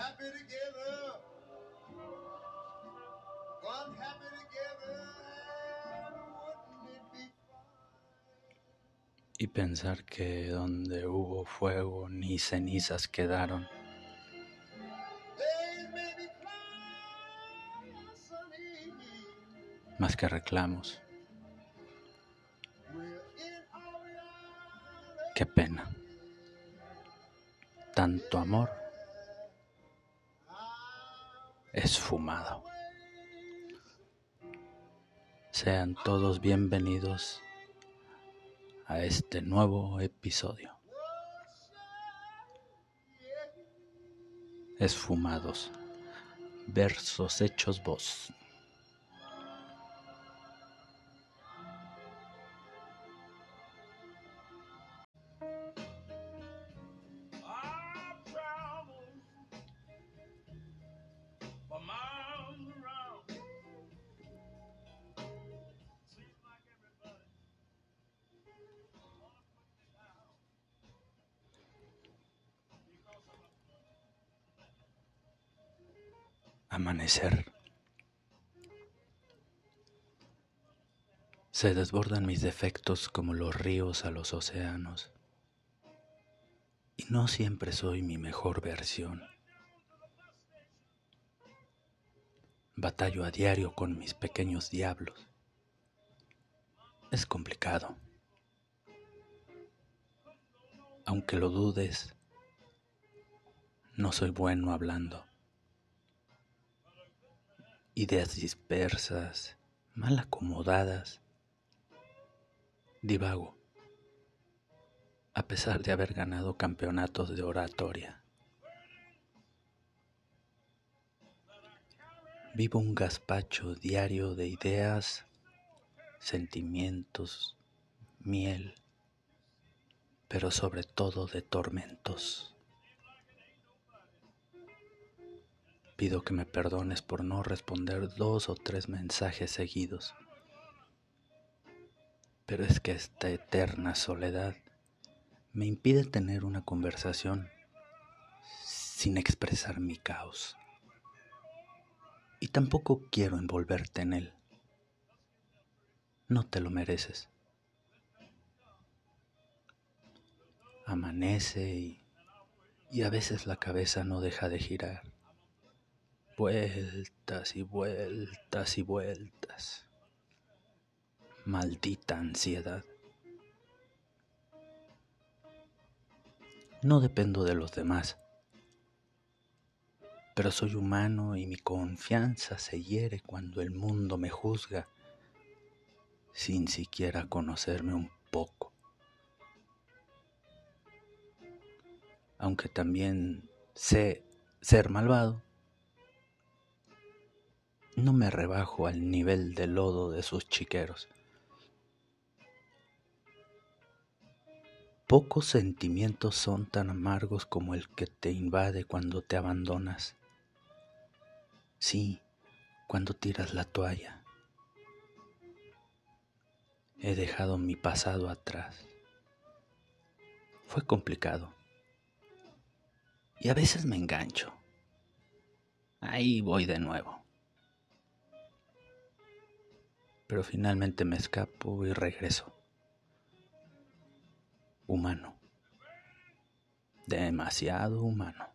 happy together. One happy together. And wouldn't it be y pensar que donde hubo fuego ni cenizas quedaron. Más que reclamos. Qué pena. Tanto amor esfumado. Sean todos bienvenidos a este nuevo episodio. Esfumados. Versos hechos voz. Amanecer. Se desbordan mis defectos como los ríos a los océanos. Y no siempre soy mi mejor versión. Batallo a diario con mis pequeños diablos. Es complicado. Aunque lo dudes, no soy bueno hablando ideas dispersas, mal acomodadas. Divago, a pesar de haber ganado campeonatos de oratoria. Vivo un gazpacho diario de ideas, sentimientos, miel, pero sobre todo de tormentos. Pido que me perdones por no responder dos o tres mensajes seguidos. Pero es que esta eterna soledad me impide tener una conversación sin expresar mi caos. Y tampoco quiero envolverte en él. No te lo mereces. Amanece y, y a veces la cabeza no deja de girar vueltas y vueltas y vueltas. Maldita ansiedad. No dependo de los demás, pero soy humano y mi confianza se hiere cuando el mundo me juzga sin siquiera conocerme un poco. Aunque también sé ser malvado, no me rebajo al nivel de lodo de sus chiqueros. Pocos sentimientos son tan amargos como el que te invade cuando te abandonas. Sí, cuando tiras la toalla. He dejado mi pasado atrás. Fue complicado. Y a veces me engancho. Ahí voy de nuevo. Pero finalmente me escapo y regreso. Humano. Demasiado humano.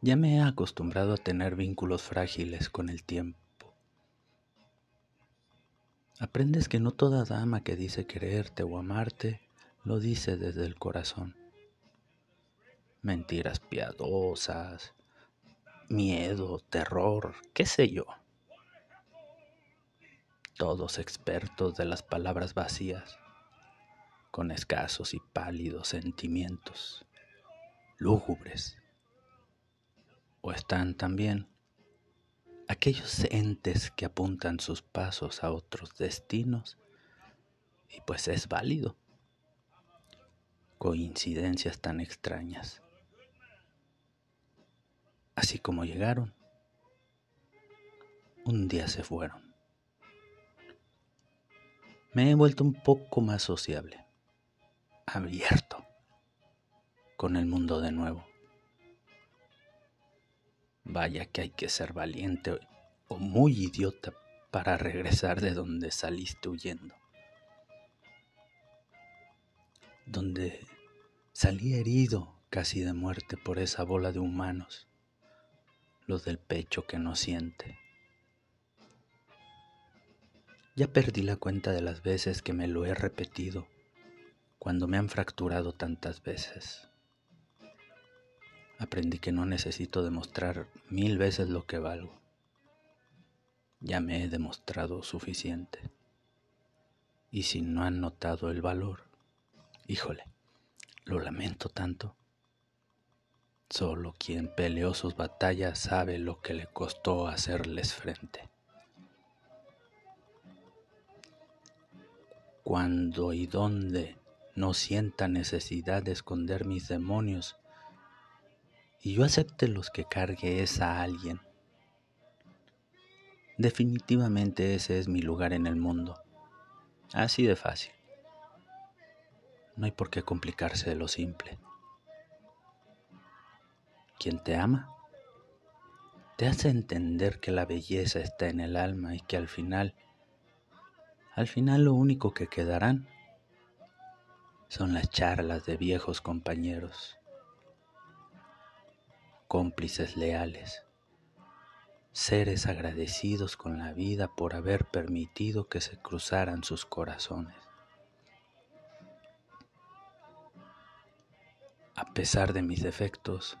Ya me he acostumbrado a tener vínculos frágiles con el tiempo. Aprendes que no toda dama que dice quererte o amarte lo dice desde el corazón. Mentiras piadosas, miedo, terror, qué sé yo. Todos expertos de las palabras vacías, con escasos y pálidos sentimientos, lúgubres. O están también aquellos entes que apuntan sus pasos a otros destinos y pues es válido. Coincidencias tan extrañas. Así como llegaron, un día se fueron. Me he vuelto un poco más sociable, abierto con el mundo de nuevo. Vaya que hay que ser valiente o muy idiota para regresar de donde saliste huyendo. Donde salí herido casi de muerte por esa bola de humanos, los del pecho que no siente. Ya perdí la cuenta de las veces que me lo he repetido cuando me han fracturado tantas veces. Aprendí que no necesito demostrar mil veces lo que valgo. Ya me he demostrado suficiente. Y si no han notado el valor, híjole, lo lamento tanto. Solo quien peleó sus batallas sabe lo que le costó hacerles frente. Cuando y dónde no sienta necesidad de esconder mis demonios, y yo acepte los que cargue esa alguien. Definitivamente ese es mi lugar en el mundo. Así de fácil. No hay por qué complicarse de lo simple. Quien te ama te hace entender que la belleza está en el alma y que al final, al final lo único que quedarán son las charlas de viejos compañeros cómplices leales, seres agradecidos con la vida por haber permitido que se cruzaran sus corazones. A pesar de mis defectos,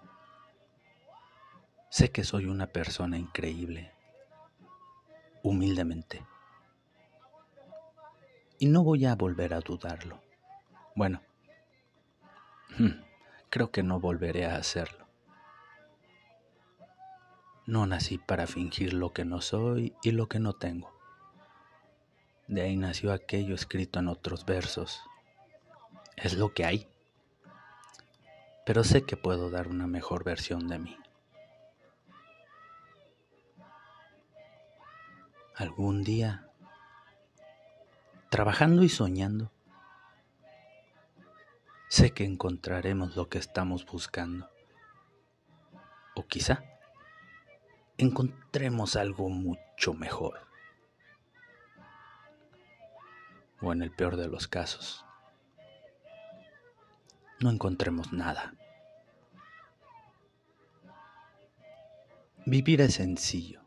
sé que soy una persona increíble, humildemente. Y no voy a volver a dudarlo. Bueno, creo que no volveré a hacerlo. No nací para fingir lo que no soy y lo que no tengo. De ahí nació aquello escrito en otros versos. Es lo que hay. Pero sé que puedo dar una mejor versión de mí. Algún día, trabajando y soñando, sé que encontraremos lo que estamos buscando. O quizá encontremos algo mucho mejor. O en el peor de los casos, no encontremos nada. Vivir es sencillo.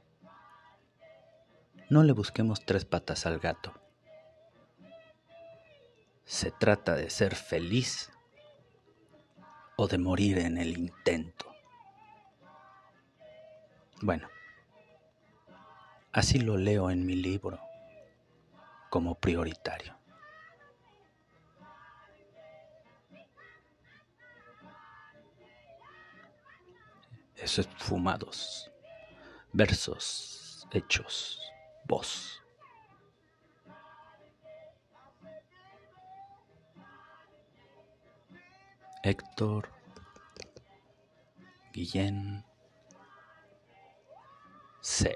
No le busquemos tres patas al gato. Se trata de ser feliz o de morir en el intento. Bueno, así lo leo en mi libro como prioritario. Eso es fumados, versos, hechos, voz. Héctor, Guillén, C.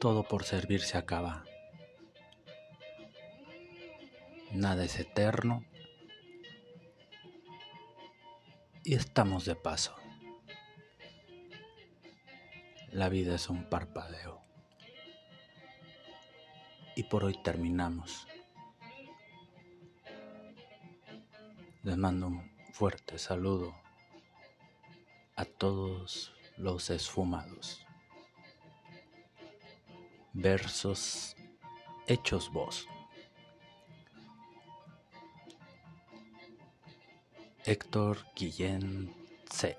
Todo por servir se acaba. Nada es eterno. Y estamos de paso. La vida es un parpadeo. Y por hoy terminamos. Les mando un fuerte saludo a todos los esfumados versos hechos voz. Héctor Guillén C.